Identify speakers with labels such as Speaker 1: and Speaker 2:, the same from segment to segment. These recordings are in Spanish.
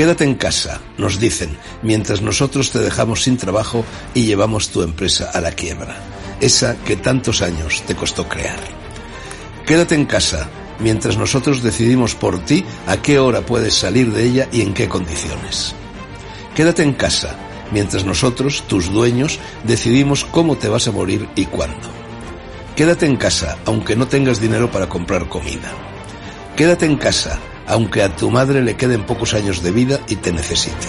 Speaker 1: Quédate en casa, nos dicen, mientras nosotros te dejamos sin trabajo y llevamos tu empresa a la quiebra, esa que tantos años te costó crear. Quédate en casa, mientras nosotros decidimos por ti a qué hora puedes salir de ella y en qué condiciones. Quédate en casa, mientras nosotros, tus dueños, decidimos cómo te vas a morir y cuándo. Quédate en casa, aunque no tengas dinero para comprar comida. Quédate en casa, aunque a tu madre le queden pocos años de vida y te necesite.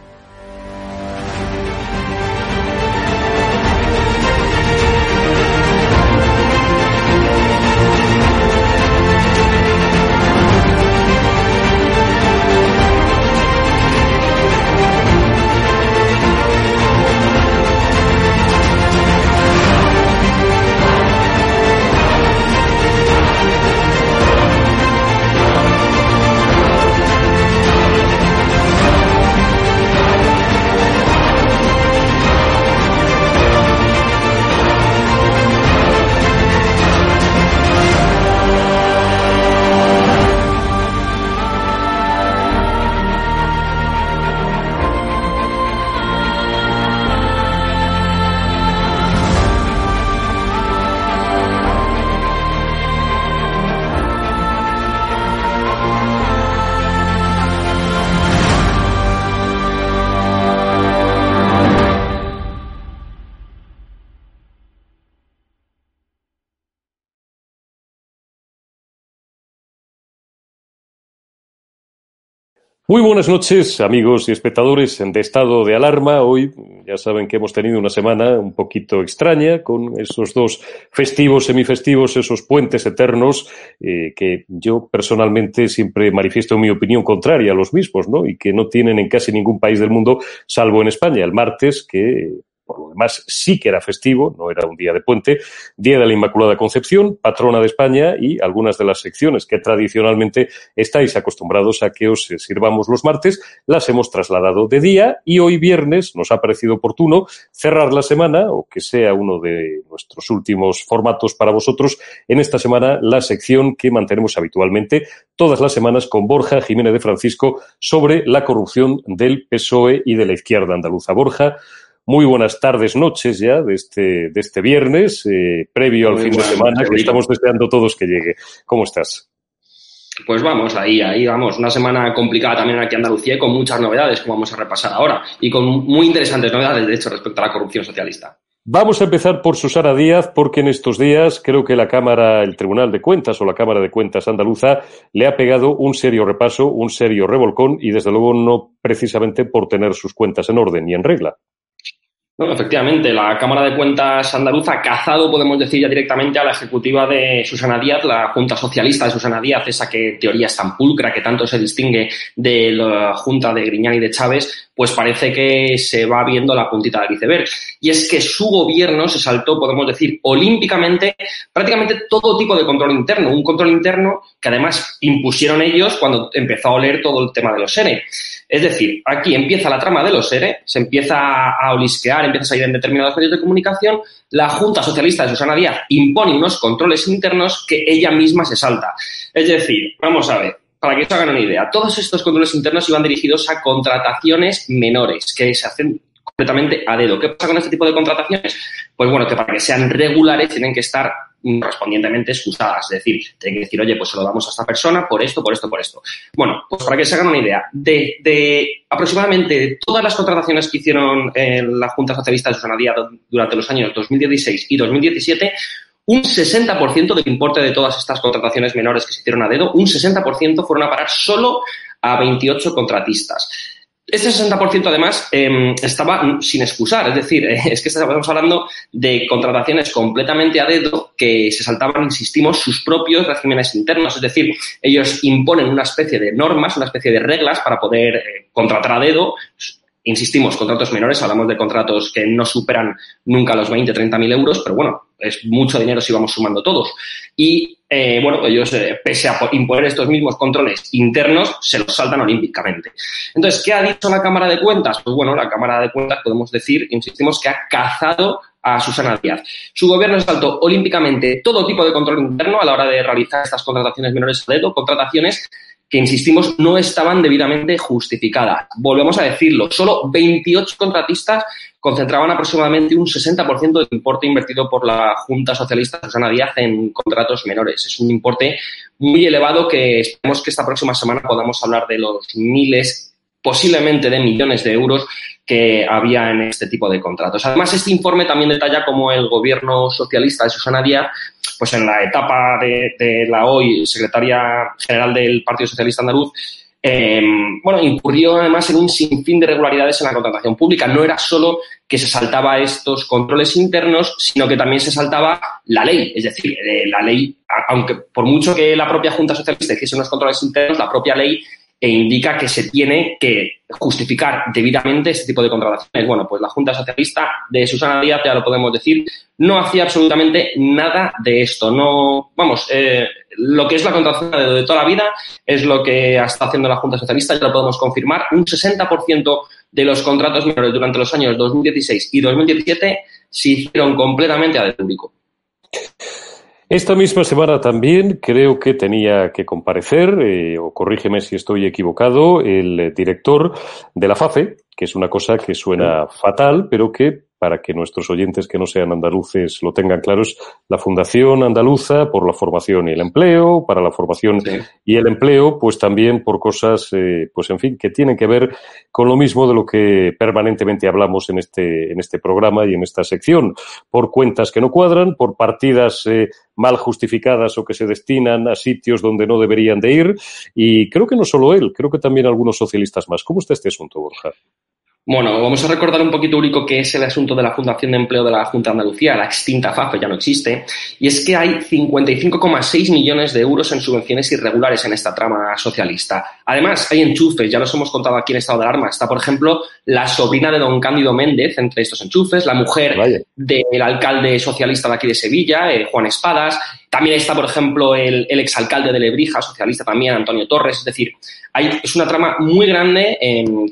Speaker 2: Muy buenas noches, amigos y espectadores de estado de alarma. Hoy ya saben que hemos tenido una semana un poquito extraña con esos dos festivos, semifestivos, esos puentes eternos eh, que yo personalmente siempre manifiesto mi opinión contraria a los mismos, ¿no? Y que no tienen en casi ningún país del mundo, salvo en España. El martes, que por lo demás sí que era festivo, no era un día de puente, Día de la Inmaculada Concepción, patrona de España y algunas de las secciones que tradicionalmente estáis acostumbrados a que os sirvamos los martes, las hemos trasladado de día y hoy viernes nos ha parecido oportuno cerrar la semana o que sea uno de nuestros últimos formatos para vosotros en esta semana la sección que mantenemos habitualmente todas las semanas con Borja Jiménez de Francisco sobre la corrupción del PSOE y de la izquierda andaluza. Borja, muy buenas tardes, noches ya de este, de este viernes, eh, previo al
Speaker 3: Muy
Speaker 2: fin de semana, que estamos deseando todos que llegue. ¿Cómo estás?
Speaker 3: Pues vamos, ahí, ahí vamos. Una semana complicada también aquí en Andalucía y con muchas novedades, como vamos a repasar ahora. Y con muy interesantes novedades, de hecho, respecto a la corrupción socialista.
Speaker 2: Vamos a empezar por Susana Díaz, porque en estos días creo que la Cámara, el Tribunal de Cuentas o la Cámara de Cuentas andaluza le ha pegado un serio repaso, un serio revolcón y desde luego no precisamente por tener sus cuentas en orden y en regla.
Speaker 3: No, efectivamente, la Cámara de Cuentas andaluza ha cazado, podemos decir ya directamente, a la ejecutiva de Susana Díaz, la Junta Socialista de Susana Díaz, esa que teoría es tan pulcra, que tanto se distingue de la Junta de Griñán y de Chávez, pues parece que se va viendo la puntita del iceberg. Y es que su gobierno se saltó, podemos decir, olímpicamente prácticamente todo tipo de control interno. Un control interno que además impusieron ellos cuando empezó a oler todo el tema de los ERE. Es decir, aquí empieza la trama de los ERE, se empieza a olisquear, empieza a salir en determinados medios de comunicación, la Junta Socialista de Susana Díaz impone unos controles internos que ella misma se salta. Es decir, vamos a ver, para que se hagan una idea, todos estos controles internos iban dirigidos a contrataciones menores que se hacen completamente a dedo. ¿Qué pasa con este tipo de contrataciones? Pues bueno, que para que sean regulares tienen que estar correspondientemente excusadas. Es decir, tienen que decir, oye, pues se lo damos a esta persona por esto, por esto, por esto. Bueno, pues para que se hagan una idea, de, de aproximadamente todas las contrataciones que hicieron en la Junta Socialista de Susana Díaz durante los años 2016 y 2017, un 60% del importe de todas estas contrataciones menores que se hicieron a dedo, un 60% fueron a parar solo a 28 contratistas. Este 60% además eh, estaba sin excusar, es decir, eh, es que estamos hablando de contrataciones completamente a dedo que se saltaban, insistimos, sus propios regímenes internos, es decir, ellos imponen una especie de normas, una especie de reglas para poder eh, contratar a dedo. Insistimos, contratos menores, hablamos de contratos que no superan nunca los 20, 30 mil euros, pero bueno, es mucho dinero si vamos sumando todos. Y eh, bueno, ellos, eh, pese a imponer estos mismos controles internos, se los saltan olímpicamente. Entonces, ¿qué ha dicho la Cámara de Cuentas? Pues bueno, la Cámara de Cuentas podemos decir, insistimos, que ha cazado a Susana Díaz. Su gobierno saltó olímpicamente todo tipo de control interno a la hora de realizar estas contrataciones menores a dedo, contrataciones que, insistimos, no estaban debidamente justificadas. Volvemos a decirlo, solo 28 contratistas concentraban aproximadamente un 60% del importe invertido por la Junta Socialista Susana Díaz en contratos menores. Es un importe muy elevado que esperemos que esta próxima semana podamos hablar de los miles, posiblemente de millones de euros que había en este tipo de contratos. Además, este informe también detalla cómo el gobierno socialista de Susana Díaz pues en la etapa de, la hoy secretaria general del Partido Socialista Andaluz, eh, bueno, incurrió además en un sinfín de irregularidades en la contratación pública. No era solo que se saltaba estos controles internos, sino que también se saltaba la ley. Es decir, eh, la ley, aunque por mucho que la propia Junta Socialista hiciese unos controles internos, la propia ley e indica que se tiene que justificar debidamente este tipo de contrataciones. Bueno, pues la Junta Socialista de Susana Díaz, ya lo podemos decir, no hacía absolutamente nada de esto. No, vamos, eh, lo que es la contratación de, toda la vida es lo que está haciendo la Junta Socialista, ya lo podemos confirmar. Un 60% de los contratos menores durante los años 2016 y 2017 se hicieron completamente a público.
Speaker 2: Esta misma semana también creo que tenía que comparecer, eh, o corrígeme si estoy equivocado, el director de la FAFE, que es una cosa que suena fatal, pero que para que nuestros oyentes que no sean andaluces lo tengan claros, la Fundación Andaluza por la formación y el empleo, para la formación y el empleo, pues también por cosas, eh, pues en fin, que tienen que ver con lo mismo de lo que permanentemente hablamos en este, en este programa y en esta sección, por cuentas que no cuadran, por partidas eh, mal justificadas o que se destinan a sitios donde no deberían de ir, y creo que no solo él, creo que también algunos socialistas más. ¿Cómo está este asunto, Borja?
Speaker 3: Bueno, vamos a recordar un poquito, Úrico, que es el asunto de la Fundación de Empleo de la Junta de Andalucía, la extinta FAFE, ya no existe, y es que hay 55,6 millones de euros en subvenciones irregulares en esta trama socialista. Además, hay enchufes, ya los hemos contado aquí en estado de alarma. Está, por ejemplo, la sobrina de don Cándido Méndez entre estos enchufes, la mujer del alcalde socialista de aquí de Sevilla, eh, Juan Espadas, también está, por ejemplo, el, el exalcalde de Lebrija, socialista también, Antonio Torres. Es decir, hay, es una trama muy grande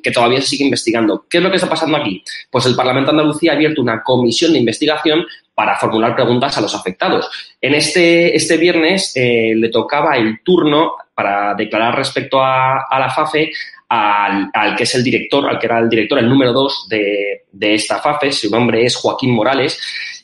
Speaker 3: que todavía se sigue investigando. ¿Qué es lo que está pasando aquí? Pues el Parlamento de Andalucía ha abierto una comisión de investigación para formular preguntas a los afectados. En este, este viernes eh, le tocaba el turno para declarar respecto a, la FAFE al, que es el director, al que era el director, el número dos de esta FAFE, su nombre es Joaquín Morales,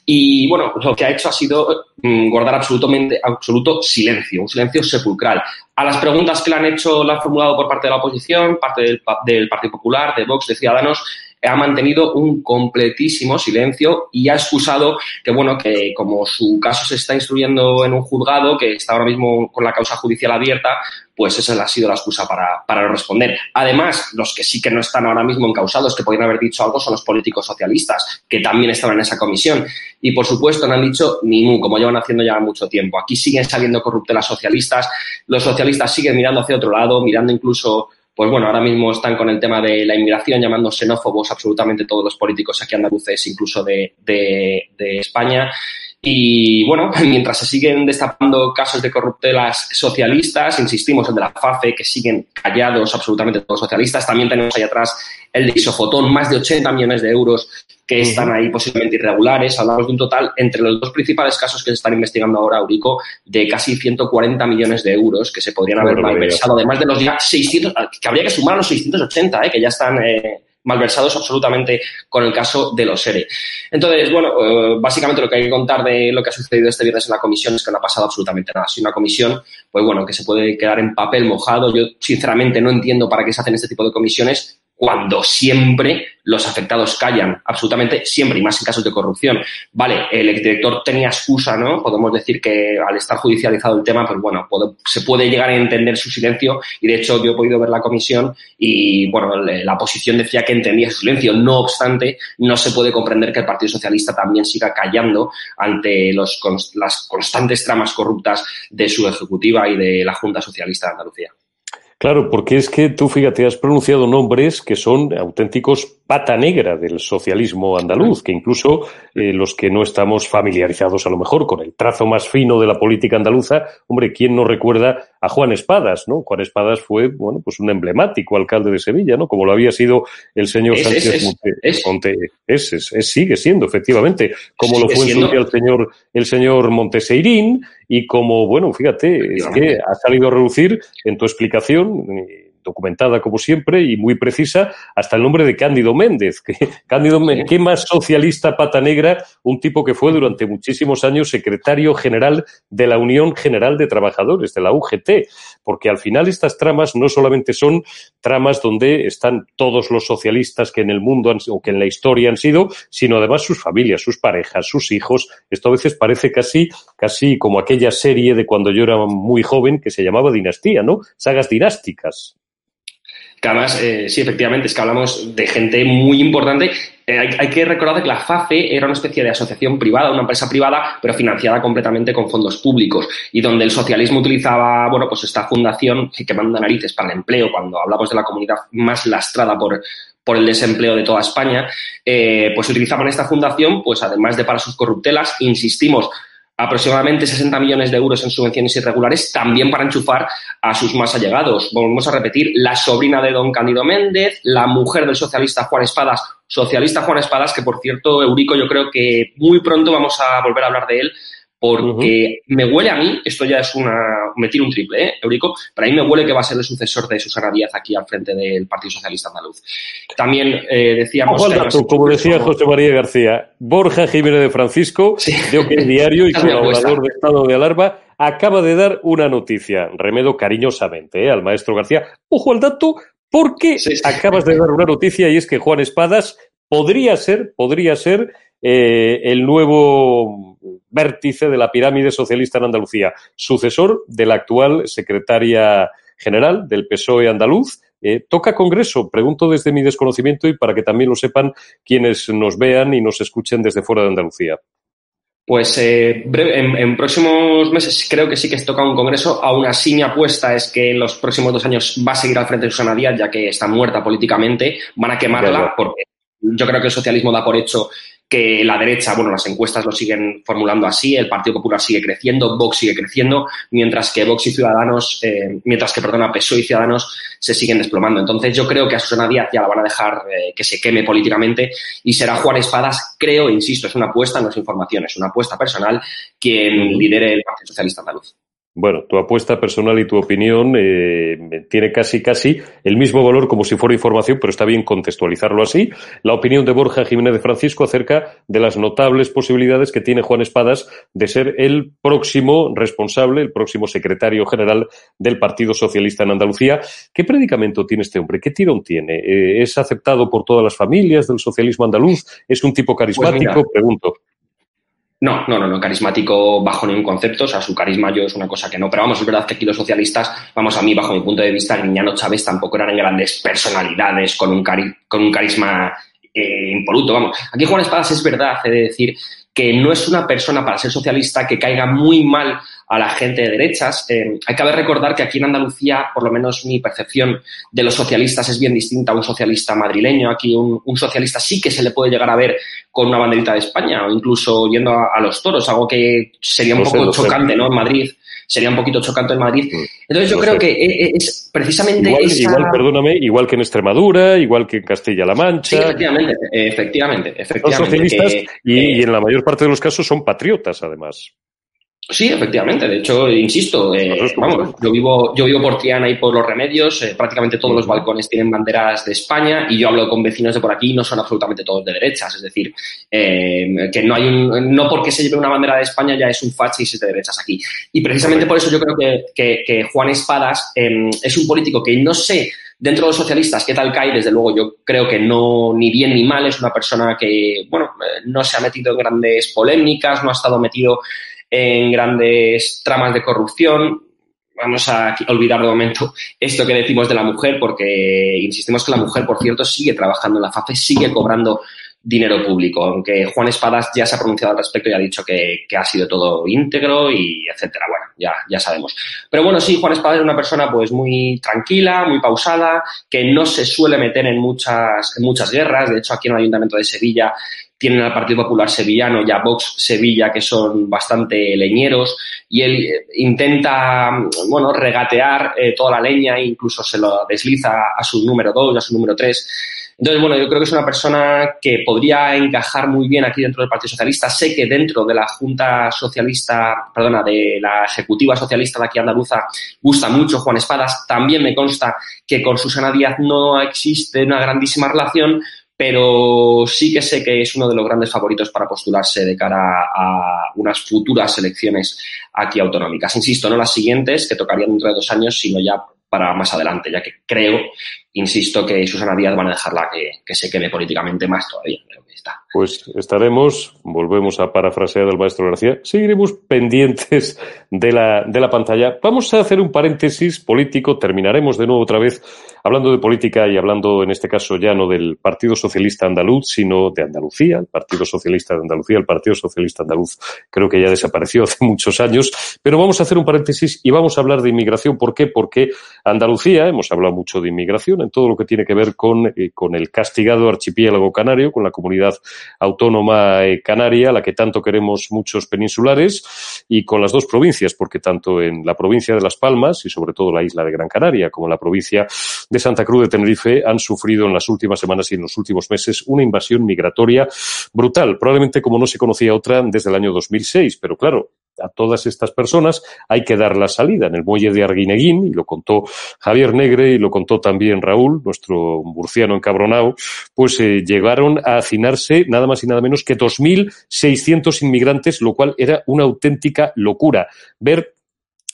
Speaker 3: y bueno, lo que ha hecho ha sido mm, guardar absolutamente, absoluto silencio, un silencio sepulcral. A las preguntas que le han hecho, le han formulado por parte de la oposición, parte del, Partido Popular, de Vox, de Ciudadanos, ha mantenido un completísimo silencio y ha excusado que, bueno, que como su caso se está instruyendo en un juzgado, que está ahora mismo con la causa judicial abierta, pues esa ha sido la excusa para, para no responder. Además, los que sí que no están ahora mismo encausados, que podrían haber dicho algo, son los políticos socialistas, que también estaban en esa comisión. Y, por supuesto, no han dicho ni como llevan haciendo ya mucho tiempo. Aquí siguen saliendo corruptelas socialistas, los socialistas siguen mirando hacia otro lado, mirando incluso pues bueno, ahora mismo están con el tema de la inmigración, llamando xenófobos absolutamente todos los políticos aquí andaluces, incluso de, de, de España. Y bueno, mientras se siguen destapando casos de corruptelas socialistas, insistimos, el de la FAFE, que siguen callados absolutamente todos los socialistas, también tenemos ahí atrás el de Isofotón, más de 80 millones de euros que están ahí posiblemente irregulares. Hablamos de un total, entre los dos principales casos que se están investigando ahora, Eurico, de casi 140 millones de euros que se podrían haber malversado, además de los ya 600, que habría que sumar a los 680, eh, que ya están eh, malversados absolutamente con el caso de los ERE. Entonces, bueno, eh, básicamente lo que hay que contar de lo que ha sucedido este viernes en la comisión es que no ha pasado absolutamente nada. Si una comisión, pues bueno, que se puede quedar en papel mojado. Yo, sinceramente, no entiendo para qué se hacen este tipo de comisiones cuando siempre los afectados callan, absolutamente siempre, y más en casos de corrupción. Vale, el exdirector tenía excusa, ¿no? Podemos decir que al estar judicializado el tema, pues bueno, se puede llegar a entender su silencio, y de hecho yo he podido ver la comisión y, bueno, la oposición decía que entendía su silencio. No obstante, no se puede comprender que el Partido Socialista también siga callando ante los, las constantes tramas corruptas de su ejecutiva y de la Junta Socialista de Andalucía.
Speaker 2: Claro, porque es que tú, fíjate, has pronunciado nombres que son auténticos pata negra del socialismo andaluz, que incluso eh, los que no estamos familiarizados a lo mejor con el trazo más fino de la política andaluza, hombre, ¿quién no recuerda a Juan Espadas, no? Juan Espadas fue, bueno, pues un emblemático alcalde de Sevilla, ¿no? Como lo había sido el señor Sánchez Monte, es, sigue siendo, efectivamente, como lo fue en su día el señor, el señor Monteseirín, y como, bueno, fíjate, es que ha salido a reducir en tu explicación documentada como siempre y muy precisa, hasta el nombre de Cándido Méndez. Que, Cándido Méndez, ¿qué más socialista pata negra? Un tipo que fue durante muchísimos años secretario general de la Unión General de Trabajadores, de la UGT, porque al final estas tramas no solamente son tramas donde están todos los socialistas que en el mundo han, o que en la historia han sido, sino además sus familias, sus parejas, sus hijos. Esto a veces parece casi, casi como aquella serie de cuando yo era muy joven que se llamaba Dinastía, ¿no? Sagas dinásticas.
Speaker 3: Que además, eh, sí, efectivamente, es que hablamos de gente muy importante. Eh, hay, que recordar que la FAFE era una especie de asociación privada, una empresa privada, pero financiada completamente con fondos públicos y donde el socialismo utilizaba, bueno, pues esta fundación que manda narices para el empleo, cuando hablamos de la comunidad más lastrada por, por el desempleo de toda España, eh, pues utilizaban esta fundación, pues además de para sus corruptelas, insistimos, aproximadamente 60 millones de euros en subvenciones irregulares, también para enchufar a sus más allegados. Volvemos a repetir, la sobrina de don Cándido Méndez, la mujer del socialista Juan Espadas, socialista Juan Espadas, que por cierto, Eurico, yo creo que muy pronto vamos a volver a hablar de él, porque me huele a mí, esto ya es una, me tiro un triple, ¿eh, Eurico? Pero a mí me huele que va a ser el sucesor de Susana Díaz aquí al frente del Partido Socialista Andaluz. También eh, decíamos...
Speaker 2: como decía José María García, Borja Jiménez de Francisco, de que Diario y colaborador de Estado de Alarma, acaba de dar una noticia, remedo cariñosamente ¿eh? al maestro García. Ojo al dato, porque acabas de dar una noticia y es que Juan Espadas podría ser, podría ser eh, el nuevo vértice de la pirámide socialista en Andalucía, sucesor de la actual secretaria general del PSOE andaluz. Eh, ¿Toca Congreso? Pregunto desde mi desconocimiento y para que también lo sepan quienes nos vean y nos escuchen desde fuera de Andalucía.
Speaker 3: Pues eh, en, próximos meses creo que sí que se toca un congreso. Aún así, mi apuesta es que en los próximos dos años va a seguir al frente de Susana Díaz, ya que está muerta políticamente. Van a quemarla porque yo creo que el socialismo da por hecho que la derecha, bueno, las encuestas lo siguen formulando así, el Partido Popular sigue creciendo, Vox sigue creciendo, mientras que Vox y Ciudadanos, eh, mientras que, perdona, PSOE y Ciudadanos se siguen desplomando. Entonces yo creo que a Susana Díaz ya la van a dejar eh, que se queme políticamente y será Juan Espadas, creo, insisto, es una apuesta, no es información, es una apuesta personal, quien lidere el Partido Socialista Andaluz.
Speaker 2: Bueno, tu apuesta personal y tu opinión eh, tiene casi, casi el mismo valor como si fuera información, pero está bien contextualizarlo así. La opinión de Borja Jiménez de Francisco acerca de las notables posibilidades que tiene Juan Espadas de ser el próximo responsable, el próximo secretario general del Partido Socialista en Andalucía. ¿Qué predicamento tiene este hombre? ¿Qué tirón tiene? Eh, ¿Es aceptado por todas las familias del socialismo andaluz? ¿Es un tipo pues carismático? Pregunto.
Speaker 3: No, no, no, no, carismático bajo ningún concepto, o sea, su carisma yo es una cosa que no, pero vamos, es verdad que aquí los socialistas, vamos, a mí, bajo mi punto de vista, Guiñano Chávez tampoco eran grandes personalidades con un, con un carisma eh, impoluto, vamos. Aquí Juan Espadas es verdad, he de decir que no es una persona para ser socialista que caiga muy mal a la gente de derechas. Eh, hay que recordar que aquí en Andalucía, por lo menos mi percepción de los socialistas es bien distinta a un socialista madrileño. Aquí un, socialista sí que se le puede llegar a ver con una banderita de España o incluso yendo a, los toros, algo que sería un poco chocante ¿no? en Madrid sería un poquito chocante en Madrid. Mm. Entonces yo creo que e, e, es precisamente
Speaker 2: igual, igual, perdóname, igual que en Extremadura, igual que en Castilla-La Mancha.
Speaker 3: Sí, efectivamente, efectivamente. efectivamente
Speaker 2: son socialistas y, en la mayor parte de los casos son patriotas, además.
Speaker 3: Sí, efectivamente. De hecho, insisto, eh, vamos, yo vivo, yo vivo por Triana y por los Remedios. Eh, prácticamente todos los balcones tienen banderas de España y yo hablo con vecinos de por aquí y no son absolutamente todos de derechas. Es decir, eh, que no hay un, no porque se lleve una bandera de España ya es un y es de derechas aquí. Y precisamente por eso yo creo que, que, Juan Espadas em, es un político que no sé dentro de los socialistas qué tal cae. Desde luego, yo creo que no ni bien ni mal. Es una persona que, bueno, no se ha metido en grandes polémicas, no ha estado metido en grandes tramas de corrupción. Vamos a olvidar de momento esto que decimos de la mujer, porque insistimos que la mujer, por cierto, sigue trabajando en la FAFE, sigue cobrando dinero público, aunque Juan Espadas ya se ha pronunciado al respecto y ha dicho que, ha sido todo íntegro y etcétera. Bueno, ya, ya sabemos. Pero bueno, sí, Juan Espadas es una persona pues muy tranquila, muy pausada, que no se suele meter en muchas, en muchas guerras. De hecho, aquí en el Ayuntamiento de Sevilla tienen al Partido Popular Sevillano y a Vox Sevilla, que son bastante leñeros, y él eh, intenta, bueno, regatear eh, toda la leña e incluso se lo desliza a su número dos, a su número tres. Entonces, bueno, yo creo que es una persona que podría encajar muy bien aquí dentro del Partido Socialista. Sé que dentro de la Junta Socialista, perdona, de la Ejecutiva Socialista de aquí andaluza, gusta mucho Juan Espadas. También me consta que con Susana Díaz no existe una grandísima relación, pero sí que sé que es uno de los grandes favoritos para postularse de cara a unas futuras elecciones aquí autonómicas. Insisto, no las siguientes, que tocarían dentro de dos años, sino ya para más adelante, ya que creo, insisto, que Susana Díaz van a dejarla que, se quede políticamente más todavía.
Speaker 2: Pues estaremos, volvemos a parafrasear al maestro García, seguiremos pendientes de la, de la pantalla. Vamos a hacer un paréntesis político, terminaremos de nuevo otra vez hablando de política y hablando en este caso ya no del Partido Socialista Andaluz, sino de Andalucía, el Partido Socialista de Andalucía, el Partido Socialista Andaluz creo que ya desapareció hace muchos años, pero vamos a hacer un paréntesis y vamos a hablar de inmigración. ¿Por qué? Porque Andalucía, hemos hablado mucho de inmigración en todo lo que tiene que ver con, eh, con el castigado archipiélago canario, con la comunidad autónoma eh, canaria, la que tanto queremos muchos peninsulares, y con las dos provincias, porque tanto en la provincia de Las Palmas y sobre todo la isla de Gran Canaria, como en la provincia de Santa Cruz de Tenerife han sufrido en las últimas semanas y en los últimos meses una invasión migratoria brutal, probablemente como no se conocía otra desde el año 2006. Pero claro, a todas estas personas hay que dar la salida. En el muelle de Arguineguín, y lo contó Javier Negre y lo contó también Raúl, nuestro murciano encabronado, pues eh, llegaron a hacinarse nada más y nada menos que 2.600 inmigrantes, lo cual era una auténtica locura. Ver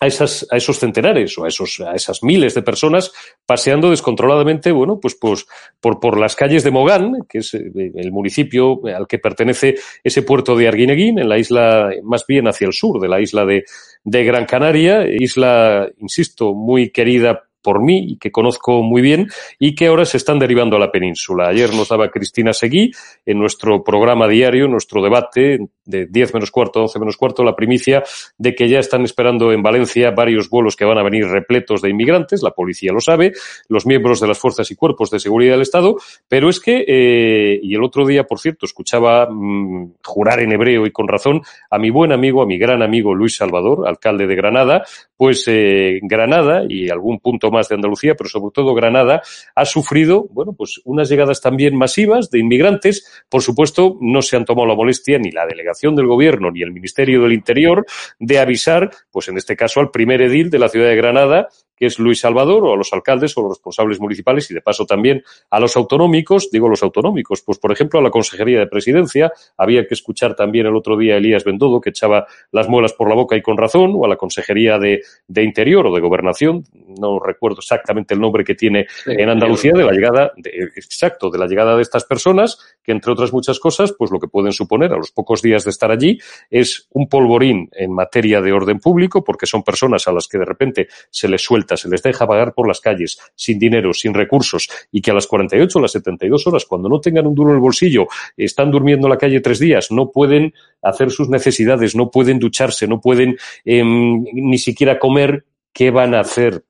Speaker 2: a, esas, a esos centenares o a, esos, a esas miles de personas paseando descontroladamente, bueno, pues, pues por, por las calles de Mogán, que es eh, el municipio al que pertenece ese puerto de Arguineguín, en la isla, más bien hacia el sur de la isla de, de Gran Canaria, isla, insisto, muy querida por mí y que conozco muy bien y que ahora se están derivando a la península. Ayer nos daba Cristina Seguí en nuestro programa diario, nuestro debate de 10 menos cuarto, 11 menos cuarto, la primicia de que ya están esperando en Valencia varios vuelos que van a venir repletos de inmigrantes, la policía lo sabe, los miembros de las fuerzas y cuerpos de seguridad del Estado, pero es que, eh, y el otro día, por cierto, escuchaba mm, jurar en hebreo y con razón a mi buen amigo, a mi gran amigo Luis Salvador, alcalde de Granada, pues eh, Granada y algún punto más de Andalucía, pero sobre todo Granada, ha sufrido, bueno, pues unas llegadas también masivas de inmigrantes. Por supuesto, no se han tomado la molestia ni la delegación del gobierno ni el Ministerio del Interior de avisar, pues en este caso al primer edil de la ciudad de Granada, que es Luis Salvador, o a los alcaldes o los responsables municipales y de paso también a los autonómicos, digo los autonómicos, pues por ejemplo a la Consejería de Presidencia, había que escuchar también el otro día a Elías Bendodo que echaba las muelas por la boca y con razón, o a la Consejería de, de Interior o de Gobernación, no recuerdo exactamente el nombre que tiene en Andalucía, de la llegada, de, exacto, de la llegada de estas personas, que entre otras muchas cosas, pues lo que pueden suponer a los pocos días de estar allí es un polvorín en materia de orden público, porque son personas a las que de repente se les suelta se les deja pagar por las calles, sin dinero, sin recursos, y que a las 48 o las 72 horas, cuando no tengan un duro en el bolsillo, están durmiendo en la calle tres días, no pueden hacer sus necesidades, no pueden ducharse, no pueden eh, ni siquiera comer, ¿qué van a hacer?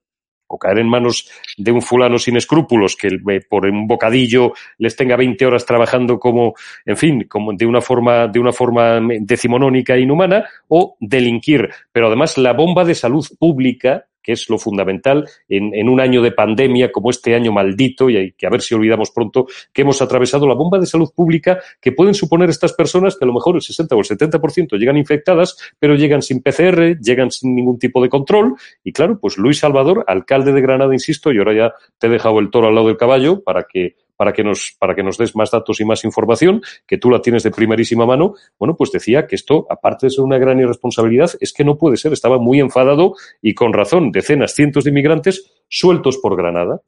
Speaker 2: O caer en manos de un fulano sin escrúpulos que por un bocadillo les tenga 20 horas trabajando como, en fin, como de una forma, de una forma decimonónica e inhumana, o delinquir. Pero además la bomba de salud pública que es lo fundamental en, en, un año de pandemia como este año maldito, y hay que a ver si olvidamos pronto que hemos atravesado la bomba de salud pública que pueden suponer estas personas que a lo mejor el 60 o el 70% llegan infectadas, pero llegan sin PCR, llegan sin ningún tipo de control. Y claro, pues Luis Salvador, alcalde de Granada, insisto, y ahora ya te he dejado el toro al lado del caballo para que para que nos, para que nos des más datos y más información, que tú la tienes de primerísima mano, bueno, pues decía que esto, aparte de ser una gran irresponsabilidad, es que no puede ser. Estaba muy enfadado y con razón. Decenas, cientos de inmigrantes sueltos por Granada.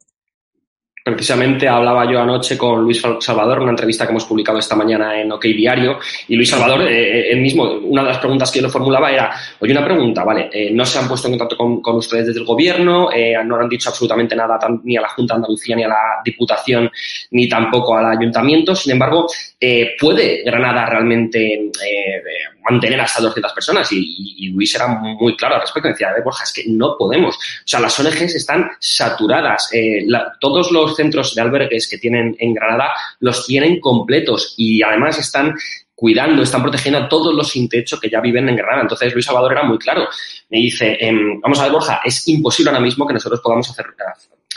Speaker 3: Precisamente hablaba yo anoche con Luis Salvador, una entrevista que hemos publicado esta mañana en OK Diario, y Luis Salvador, eh, él mismo, una de las preguntas que yo le formulaba era, oye, una pregunta, vale, eh, no se han puesto en contacto con, ustedes desde el gobierno, eh, no han dicho absolutamente nada ni a la Junta de Andalucía, ni a la Diputación, ni tampoco al Ayuntamiento, sin embargo, ¿puede Granada realmente mantener a estas 200 personas? Y, Luis era muy claro al respecto, decía, a ver, Borja, es que no podemos, o sea, las ONGs están saturadas, todos los centros de albergues que tienen en Granada los tienen completos y además están cuidando, están protegiendo a todos los sin techo que ya viven en Granada. Entonces Luis Salvador era muy claro. Me dice, em, vamos a ver, Borja, es imposible ahora mismo que nosotros podamos hacer,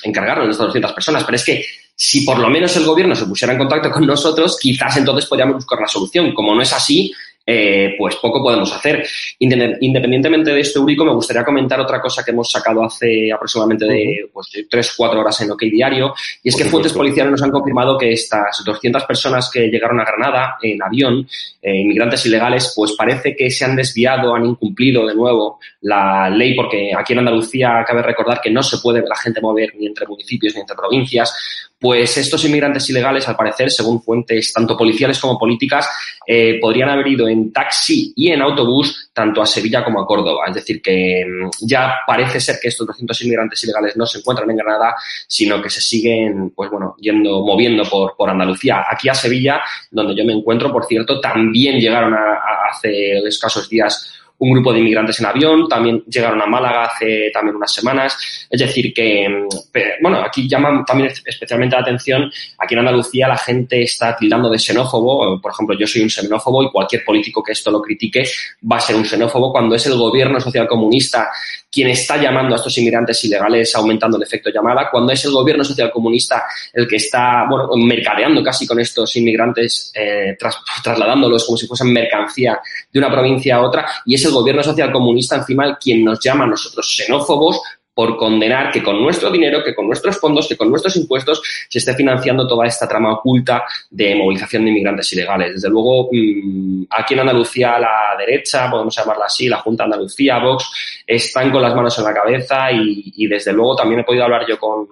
Speaker 3: encargarnos de estas 200 personas, pero es que si por lo menos el gobierno se pusiera en contacto con nosotros, quizás entonces podríamos buscar la solución. Como no es así, eh, pues poco podemos hacer. Independientemente de esto, Urico, me gustaría comentar otra cosa que hemos sacado hace aproximadamente de pues, 3 4 horas en OK Diario, y es que fuentes policiales nos han confirmado que estas 200 personas que llegaron a Granada en avión, eh, inmigrantes ilegales, pues parece que se han desviado, han incumplido de nuevo la ley, porque aquí en Andalucía cabe recordar que no se puede la gente mover ni entre municipios ni entre provincias, pues estos inmigrantes ilegales, al parecer, según fuentes tanto policiales como políticas, eh, podrían haber ido en taxi y en autobús tanto a Sevilla como a Córdoba. Es decir, que mm, ya parece ser que estos 200 inmigrantes ilegales no se encuentran en Granada, sino que se siguen, pues bueno, yendo, moviendo por, por Andalucía. Aquí a Sevilla, donde yo me encuentro, por cierto, también llegaron a, a hace escasos días un grupo de inmigrantes en avión, también llegaron a Málaga hace también unas semanas. Es decir, que, mm, bueno, aquí llama también especialmente la atención, aquí en Andalucía la gente está tildando de xenófobo, por ejemplo, yo soy un xenófobo y cualquier político que esto lo critique va a ser un xenófobo cuando es el gobierno social comunista quien está llamando a estos inmigrantes ilegales aumentando el efecto llamada, cuando es el gobierno social comunista el que está, bueno, mercadeando casi con estos inmigrantes, eh, trasladándolos como si fuesen mercancía de una provincia a otra, y es el gobierno social comunista encima quien nos llama a nosotros xenófobos por condenar que con nuestro dinero, que con nuestros fondos, que con nuestros impuestos se esté financiando toda esta trama oculta de movilización de inmigrantes ilegales. Desde luego, mm, aquí en Andalucía la derecha, podemos llamarla así, la Junta de Andalucía, Vox, están con las manos en la cabeza y, desde luego también he podido hablar yo con,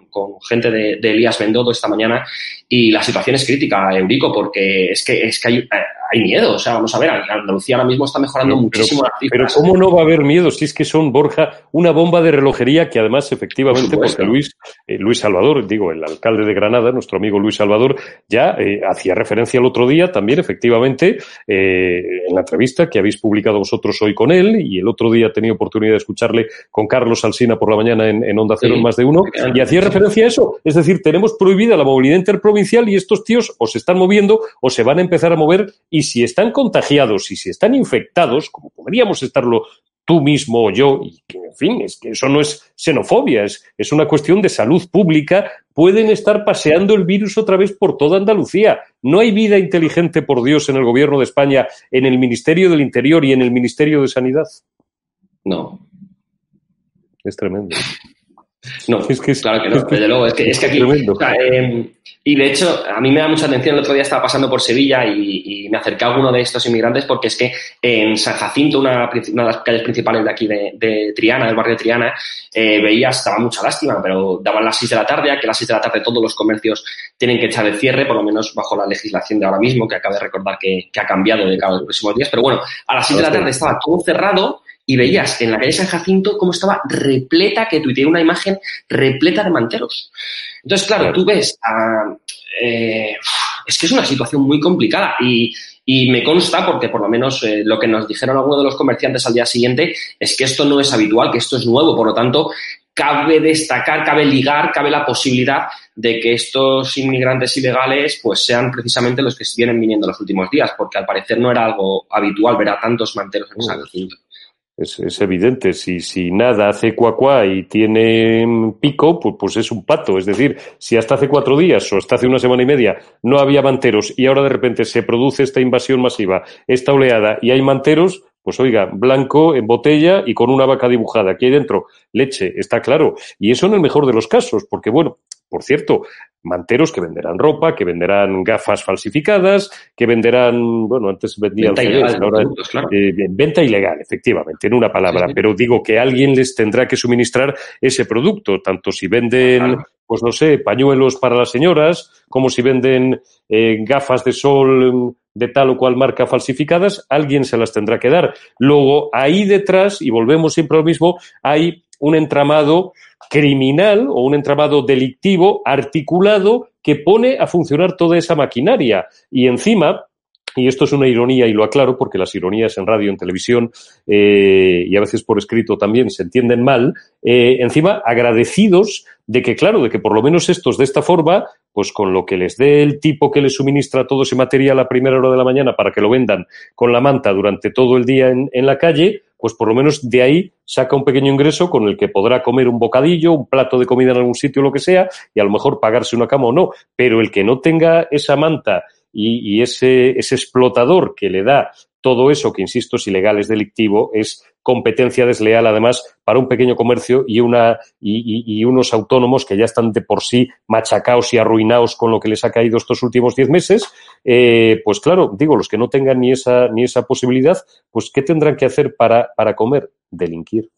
Speaker 3: gente de, Elías Bendodo esta mañana y la situación es crítica, Eurico, porque es que, es que hay, hay miedo. O sea, vamos a ver, Andalucía ahora mismo está mejorando muchísimo
Speaker 2: pero, ¿cómo no va a haber miedo si es que son, Borja, una bomba de relojería que además, efectivamente, porque Luis, eh, Luis Salvador, digo, el alcalde de Granada, nuestro amigo Luis Salvador, ya eh, hacía referencia el otro día también, efectivamente, eh, en la entrevista que habéis publicado vosotros hoy con él, y el otro día tenía oportunidad de escucharle con Carlos Alsina por la mañana en, Onda Cero en más de uno, y hacía referencia a eso. Es decir, tenemos prohibida la movilidad interprovincial y estos tíos o se están moviendo o se van a empezar a mover y si están contagiados y si están infectados, como podríamos estarlo tú mismo o yo, y en fin, es que eso no es xenofobia, es, es una cuestión de salud pública, pueden estar paseando el virus otra vez por toda Andalucía. No hay vida inteligente, por Dios, en el gobierno de España, en el Ministerio del Interior y en el Ministerio de Sanidad.
Speaker 3: No.
Speaker 2: Es tremendo.
Speaker 3: No, es que claro que no, desde luego. Es que, es que aquí. Em, y de hecho, a mí me da mucha atención. El otro día estaba pasando por Sevilla y, me acerqué a alguno de estos inmigrantes porque es que en San Jacinto, una, de las calles principales de aquí de, Triana, del barrio de Triana, eh, veías, daba mucha lástima, pero daban las 6 de la tarde, a que a las 6 de la tarde todos los comercios tienen que echar el cierre, por lo menos bajo la legislación de ahora mismo, que acabo de recordar que, ha cambiado de cada los próximos días. Pero bueno, a las 6 de la tarde estaba todo cerrado y veías en la calle San Jacinto cómo estaba repleta, que tuiteé una imagen repleta de manteros. Entonces, claro, tú ves, eh, es que es una situación muy complicada y, me consta, porque por lo menos eh, lo que nos dijeron algunos de los comerciantes al día siguiente, es que esto no es habitual, que esto es nuevo, por lo tanto, cabe destacar, cabe ligar, cabe la posibilidad de que estos inmigrantes ilegales pues sean precisamente los que vienen viniendo los últimos días, porque al parecer no era algo habitual ver a tantos manteros en San Jacinto.
Speaker 2: Es, es, evidente, si, si nada hace cuacuá y tiene pico, pues, pues es un pato. Es decir, si hasta hace cuatro días o hasta hace una semana y media no había manteros y ahora de repente se produce esta invasión masiva, esta oleada y hay manteros, pues oiga, blanco en botella y con una vaca dibujada. Aquí hay dentro leche, está claro. Y eso en el mejor de los casos, porque bueno, por cierto, manteros que venderán ropa, que venderán gafas falsificadas, que venderán, bueno, antes vendían venta ilegal, ahora eh, venta ilegal, efectivamente, en una palabra, pero digo que alguien les tendrá que suministrar ese producto, tanto si venden, pues no sé, pañuelos para las señoras, como si venden eh, gafas de sol de tal o cual marca falsificadas, alguien se las tendrá que dar. Luego, ahí detrás, y volvemos siempre al mismo, hay un entramado criminal o un entramado delictivo articulado que pone a funcionar toda esa maquinaria. Y encima, y esto es una ironía y lo aclaro porque las ironías en radio, en televisión eh, y a veces por escrito también se entienden mal, eh, encima agradecidos de que, claro, de que por lo menos estos de esta forma, pues con lo que les dé el tipo que les suministra todo ese material a primera hora de la mañana para que lo vendan con la manta durante todo el día en, en la calle, pues por lo menos de ahí saca un pequeño ingreso con el que podrá comer un bocadillo, un plato de comida en algún sitio, lo que sea, y a lo mejor pagarse una cama o no. Pero el que no tenga esa manta y, ese, ese explotador que le da todo eso, que insisto es ilegal, es delictivo, es competencia desleal, además, para un pequeño comercio y, una, y, unos autónomos que ya están de por sí machacados y arruinados con lo que les ha caído estos últimos diez meses, eh, pues claro, digo, los que no tengan ni esa, ni esa posibilidad, pues ¿qué tendrán que hacer para, para comer? Delinquir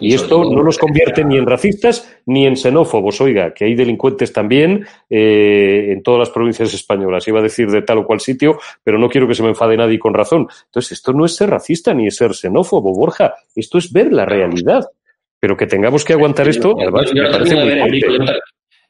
Speaker 2: y esto no nos convierte ni en racistas ni en xenófobos. Oiga, que hay delincuentes también eh, en todas las provincias españolas. Iba a decir de tal o cual sitio, pero no quiero que se me enfade nadie con razón. Entonces, esto no es ser racista ni es ser xenófobo, Borja. Esto es ver la realidad. Pero que tengamos que aguantar esto, además, me parece muy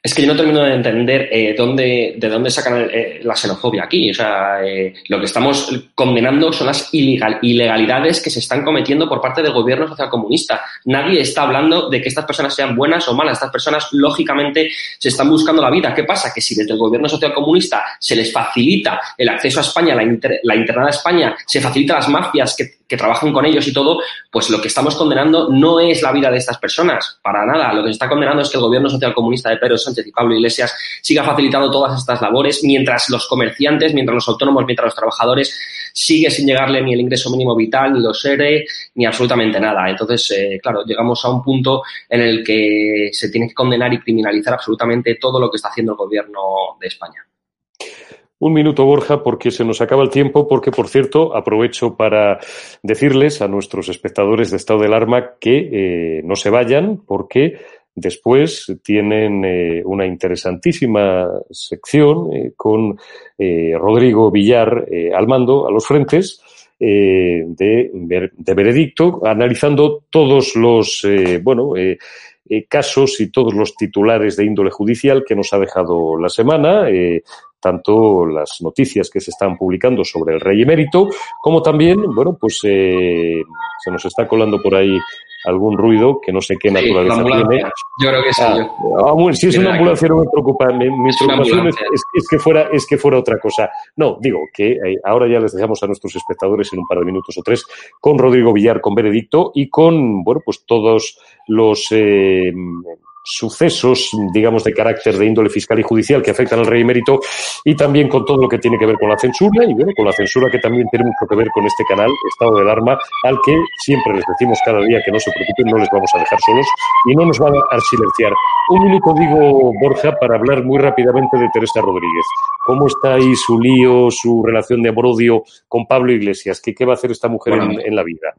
Speaker 3: es que yo no termino de entender eh, dónde, de dónde sacan eh, la xenofobia aquí. O sea, eh, lo que estamos condenando son las ilegalidades que se están cometiendo por parte del gobierno socialcomunista. Nadie está hablando de que estas personas sean buenas o malas. Estas personas, lógicamente, se están buscando la vida. ¿Qué pasa? Que si desde el gobierno socialcomunista se les facilita el acceso a España, la, la internada a España, se facilita las mafias que, que trabajan con ellos y todo, pues lo que estamos condenando no es la vida de estas personas, para nada. Lo que se está condenando es que el gobierno socialcomunista de Pedro Sánchez y Pablo Iglesias siga facilitando todas estas labores, mientras los comerciantes, mientras los autónomos, mientras los trabajadores sigue sin llegarle ni el ingreso mínimo vital, ni los ERE, ni absolutamente nada. Entonces, eh, claro, llegamos a un punto en el que se tiene que condenar y criminalizar absolutamente todo lo que está haciendo el gobierno de España.
Speaker 2: Un minuto, Borja, porque se nos acaba el tiempo, porque, por cierto, aprovecho para decirles a nuestros espectadores de Estado del Arma que eh, no se vayan, porque Después tienen eh, una interesantísima sección eh, con Rodrigo Villar al mando, a los frentes, de, de, veredicto, analizando todos los bueno, casos y todos los titulares de índole judicial que nos ha dejado la semana, tanto las noticias que se están publicando sobre el rey emérito, como también, bueno, pues se nos está colando por ahí algún ruido que no sé qué naturaleza tiene.
Speaker 3: Yo creo que es ah,
Speaker 2: ah si es una ambulancia no me preocupa. Mi, preocupación es, que fuera, es que fuera otra cosa. No, digo que eh, ahora ya les dejamos a nuestros espectadores en un par de minutos o tres con Rodrigo Villar, con Benedicto y con, bueno, pues todos los eh, sucesos, digamos, de carácter de índole fiscal y judicial que afectan al rey emérito y también con todo lo que tiene que ver con la censura y, bueno, con la censura que también tiene mucho que ver con este canal, Estado del Alarma, al que siempre les decimos cada día que no se preocupen, no les vamos a dejar solos y no nos van a silenciar. Un minuto, digo, Borja, para hablar muy rápidamente de Teresa Rodríguez. ¿Cómo está ahí su lío, su relación de amor-odio con Pablo Iglesias? ¿Qué, ¿Qué va a hacer esta mujer en, en la vida?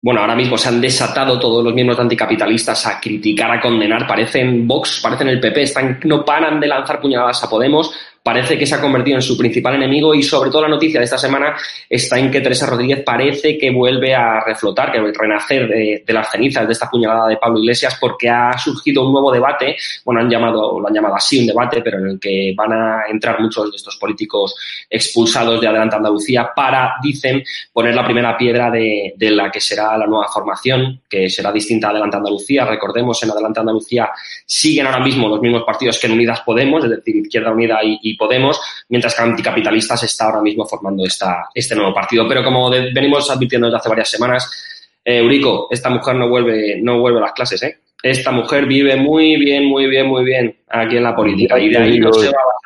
Speaker 3: Bueno, ahora mismo se han desatado todos los miembros anticapitalistas a criticar, a condenar, parecen Vox, parecen el PP, están, no paran de lanzar puñaladas a Podemos, parece que se ha convertido en su principal enemigo y sobre todo la noticia de esta semana está en que Teresa Rodríguez parece que vuelve a reflotar, que renacer de, las cenizas de esta puñalada de Pablo Iglesias porque ha surgido un nuevo debate, bueno, han llamado, lo han llamado así un debate, pero en el que van a entrar muchos de estos políticos expulsados de Adelante Andalucía para, dicen, poner la primera piedra de, de la que será la nueva formación, que será distinta a Adelante Andalucía. Recordemos, en Adelante Andalucía siguen ahora mismo los mismos partidos que en Unidas Podemos, es decir, Izquierda Unida y Podemos, mientras que Anticapitalistas está ahora mismo formando esta, este nuevo partido. Pero como venimos advirtiendo desde hace varias semanas, eh, Eurico, esta mujer no vuelve, no vuelve a las clases, ¿eh? Esta mujer vive muy bien, muy bien, muy bien aquí en la política y de ahí no se va a.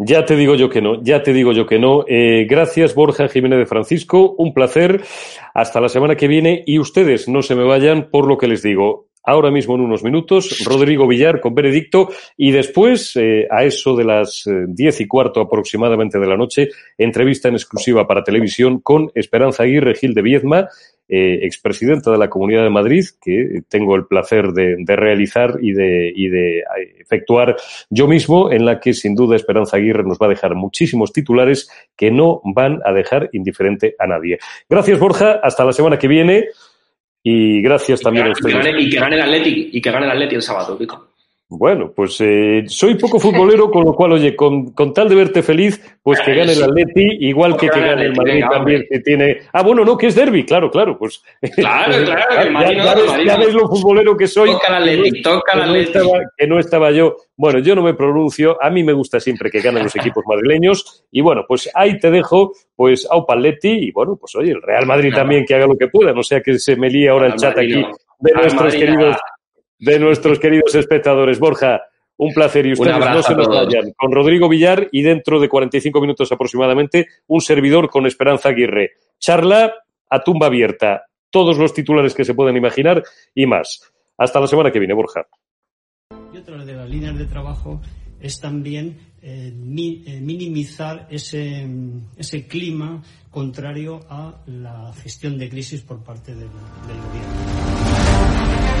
Speaker 2: Ya te digo yo que no, ya te digo yo que no. Eh, gracias, Borja Jiménez de Francisco. Un placer. Hasta la semana que viene. Y ustedes no se me vayan por lo que les digo ahora mismo en unos minutos, Rodrigo Villar con Benedicto y después, eh, a eso de las eh, diez y cuarto aproximadamente de la noche, entrevista en exclusiva para televisión con Esperanza Aguirre Gil de Viezma, eh, expresidenta de la Comunidad de Madrid, que tengo el placer de, de realizar y de, y de efectuar yo mismo, en la que sin duda Esperanza Aguirre nos va a dejar muchísimos titulares que no van a dejar indiferente a nadie. Gracias, Borja. Hasta la semana que viene. Y gracias también a ustedes.
Speaker 3: Y que gane el Atleti, y que gane el Atleti el sábado, Pico.
Speaker 2: Bueno, pues eh, soy poco futbolero, con lo cual, oye, con, con tal de verte feliz, pues que gane el Atleti, igual que que gane el Madrid también, que tiene... Ah, bueno, no, que es derby, claro, claro, pues...
Speaker 3: Claro, claro, el Madrid
Speaker 2: ya, ves, lo futbolero que soy.
Speaker 3: Toca el Atleti, toca el
Speaker 2: Atleti. Que no estaba yo. Bueno, yo no me pronuncio, a mí me gusta siempre que ganen los equipos madrileños, y bueno, pues ahí te dejo, pues, a Paletti, y bueno, pues oye, el Real Madrid también que haga lo que pueda, no sea que se me líe ahora el chat aquí de nuestros queridos de nuestros queridos espectadores. Borja, un placer y ustedes no se nos vayan. Con Rodrigo Villar y dentro de 45 minutos aproximadamente, un servidor con Esperanza Aguirre. Charla a tumba abierta. Todos los titulares que se pueden imaginar y más. Hasta la semana que viene, Borja.
Speaker 4: Y otra de las líneas de trabajo es también eh, eh, minimizar ese, ese clima contrario a la gestión de crisis por parte del, del gobierno.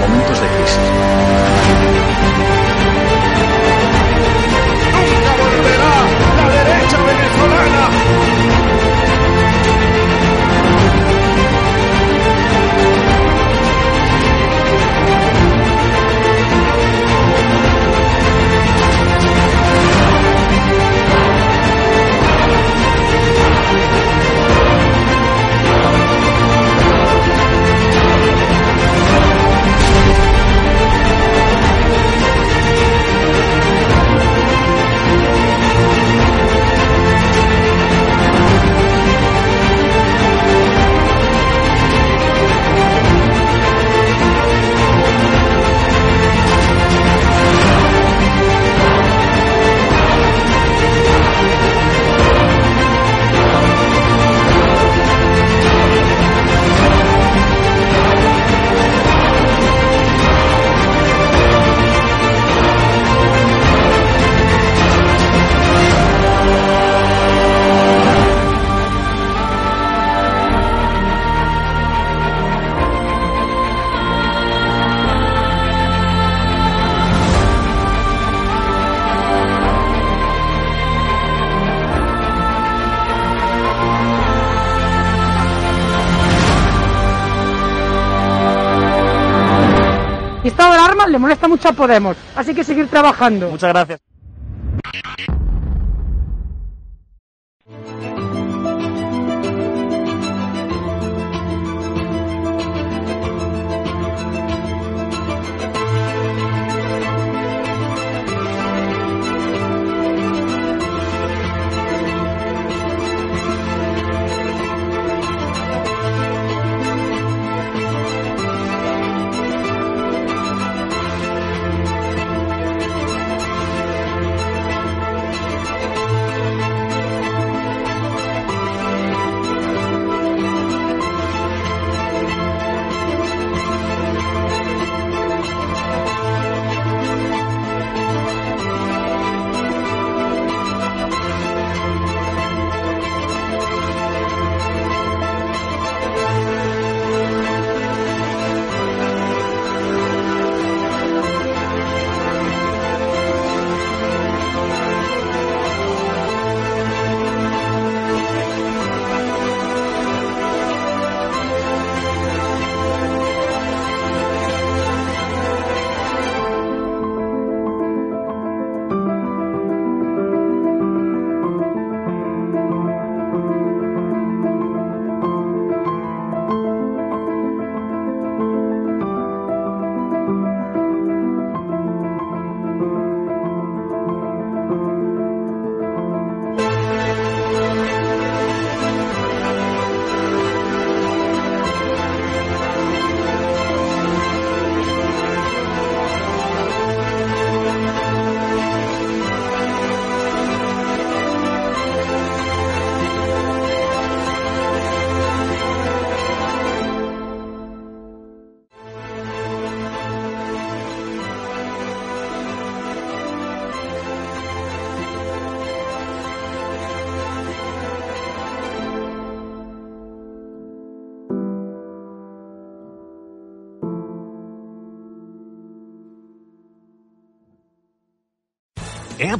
Speaker 5: momentos de crisis.
Speaker 6: Molesta mucho a Podemos. Así que seguir trabajando.
Speaker 7: Muchas gracias.